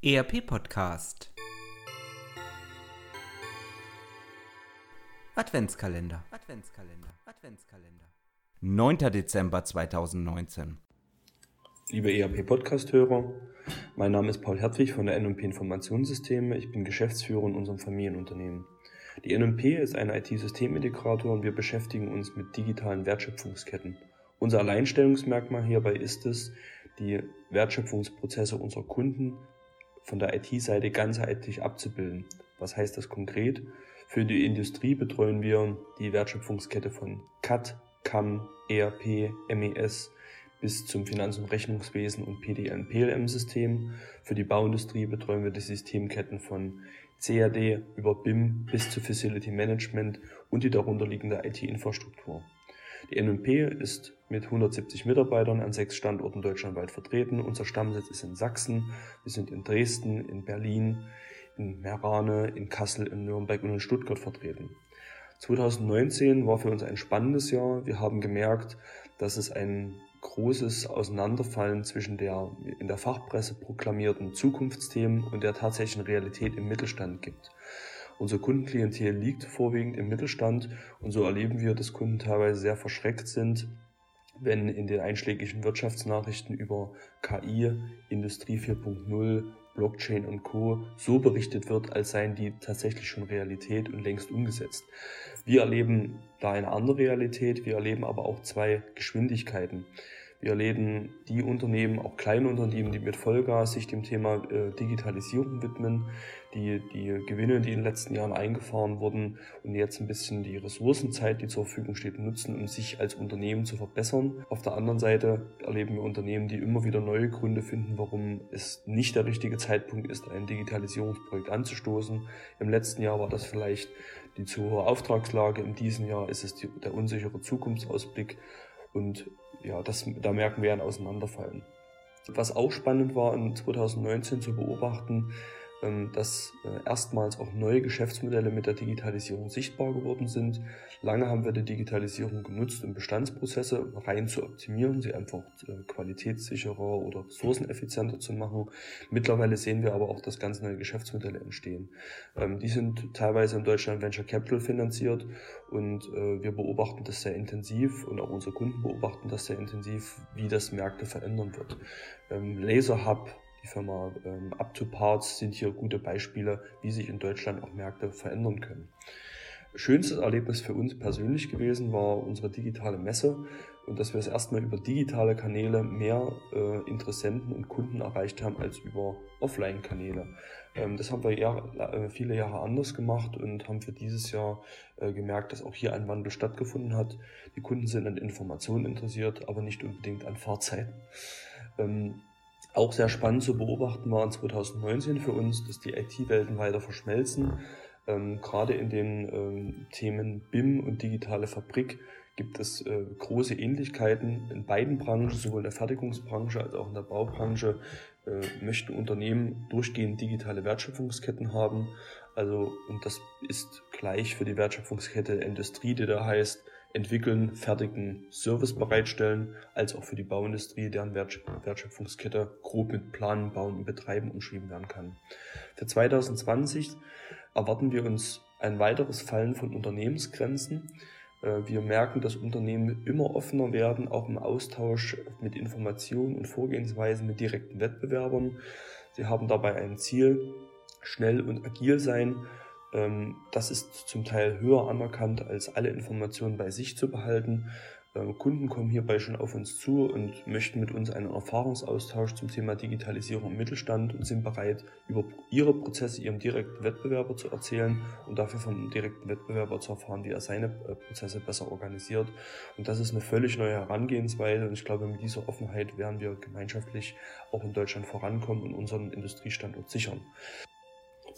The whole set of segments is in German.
ERP Podcast Adventskalender Adventskalender Adventskalender 9. Dezember 2019 Liebe ERP Podcast Hörer, mein Name ist Paul Hertwig von der NMP Informationssysteme. Ich bin Geschäftsführer in unserem Familienunternehmen. Die NMP ist ein IT-Systemintegrator und wir beschäftigen uns mit digitalen Wertschöpfungsketten. Unser Alleinstellungsmerkmal hierbei ist es, die Wertschöpfungsprozesse unserer Kunden von der IT-Seite ganzheitlich abzubilden. Was heißt das konkret? Für die Industrie betreuen wir die Wertschöpfungskette von CAD, CAM, ERP, MES bis zum Finanz- und Rechnungswesen und PDN PLM-System. Für die Bauindustrie betreuen wir die Systemketten von CAD über BIM bis zu Facility Management und die darunterliegende IT-Infrastruktur. Die NMP ist mit 170 Mitarbeitern an sechs Standorten deutschlandweit vertreten. Unser Stammsitz ist in Sachsen. Wir sind in Dresden, in Berlin, in Merane, in Kassel, in Nürnberg und in Stuttgart vertreten. 2019 war für uns ein spannendes Jahr. Wir haben gemerkt, dass es ein großes Auseinanderfallen zwischen der in der Fachpresse proklamierten Zukunftsthemen und der tatsächlichen Realität im Mittelstand gibt. Unser Kundenklientel liegt vorwiegend im Mittelstand und so erleben wir, dass Kunden teilweise sehr verschreckt sind, wenn in den einschlägigen Wirtschaftsnachrichten über KI, Industrie 4.0, Blockchain und Co. so berichtet wird, als seien die tatsächlich schon Realität und längst umgesetzt. Wir erleben da eine andere Realität, wir erleben aber auch zwei Geschwindigkeiten. Wir erleben die Unternehmen, auch kleine Unternehmen, die mit Vollgas sich dem Thema äh, Digitalisierung widmen, die die Gewinne, die in den letzten Jahren eingefahren wurden und jetzt ein bisschen die Ressourcenzeit, die zur Verfügung steht, nutzen, um sich als Unternehmen zu verbessern. Auf der anderen Seite erleben wir Unternehmen, die immer wieder neue Gründe finden, warum es nicht der richtige Zeitpunkt ist, ein Digitalisierungsprojekt anzustoßen. Im letzten Jahr war das vielleicht die zu hohe Auftragslage, in diesem Jahr ist es die, der unsichere Zukunftsausblick und ja, das, da merken wir ein Auseinanderfallen. Was auch spannend war in 2019 zu beobachten, dass äh, erstmals auch neue Geschäftsmodelle mit der Digitalisierung sichtbar geworden sind. Lange haben wir die Digitalisierung genutzt, um Bestandsprozesse rein zu optimieren, sie einfach äh, qualitätssicherer oder ressourceneffizienter zu machen. Mittlerweile sehen wir aber auch, dass ganz neue Geschäftsmodelle entstehen. Ähm, die sind teilweise in Deutschland Venture Capital finanziert und äh, wir beobachten das sehr intensiv und auch unsere Kunden beobachten das sehr intensiv, wie das Märkte verändern wird. Ähm, Laser Hub die Firma ähm, Up to Parts sind hier gute Beispiele, wie sich in Deutschland auch Märkte verändern können. Schönstes Erlebnis für uns persönlich gewesen war unsere digitale Messe und dass wir es erstmal über digitale Kanäle mehr äh, Interessenten und Kunden erreicht haben als über Offline-Kanäle. Ähm, das haben wir Jahr, äh, viele Jahre anders gemacht und haben für dieses Jahr äh, gemerkt, dass auch hier ein Wandel stattgefunden hat. Die Kunden sind an Informationen interessiert, aber nicht unbedingt an Fahrzeiten. Ähm, auch sehr spannend zu beobachten war in 2019 für uns, dass die IT-Welten weiter verschmelzen. Ähm, gerade in den ähm, Themen BIM und digitale Fabrik gibt es äh, große Ähnlichkeiten in beiden Branchen, sowohl in der Fertigungsbranche als auch in der Baubranche. Äh, möchten Unternehmen durchgehend digitale Wertschöpfungsketten haben. Also, und das ist gleich für die Wertschöpfungskette Industrie, die da heißt, entwickeln, fertigen, Service bereitstellen, als auch für die Bauindustrie, deren Wertschöpfungskette grob mit Planen, Bauen und Betreiben umschrieben werden kann. Für 2020 erwarten wir uns ein weiteres Fallen von Unternehmensgrenzen. Äh, wir merken, dass Unternehmen immer offener werden, auch im Austausch mit Informationen und Vorgehensweisen mit direkten Wettbewerbern. Sie haben dabei ein Ziel, schnell und agil sein das ist zum Teil höher anerkannt, als alle Informationen bei sich zu behalten. Ähm, Kunden kommen hierbei schon auf uns zu und möchten mit uns einen Erfahrungsaustausch zum Thema Digitalisierung im Mittelstand und sind bereit, über ihre Prozesse ihrem direkten Wettbewerber zu erzählen und dafür vom direkten Wettbewerber zu erfahren, wie er seine äh, Prozesse besser organisiert. Und das ist eine völlig neue Herangehensweise und ich glaube, mit dieser Offenheit werden wir gemeinschaftlich auch in Deutschland vorankommen und unseren Industriestandort sichern.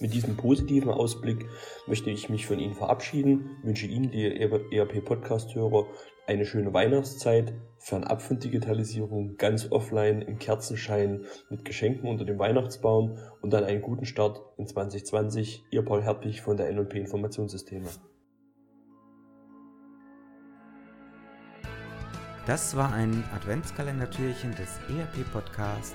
Mit diesem positiven Ausblick möchte ich mich von Ihnen verabschieden, wünsche Ihnen, die ERP-Podcast-Hörer, eine schöne Weihnachtszeit, fernab von Digitalisierung, ganz offline, im Kerzenschein, mit Geschenken unter dem Weihnachtsbaum und dann einen guten Start in 2020. Ihr Paul Herpich von der NLP Informationssysteme. Das war ein Adventskalender-Türchen des ERP-Podcasts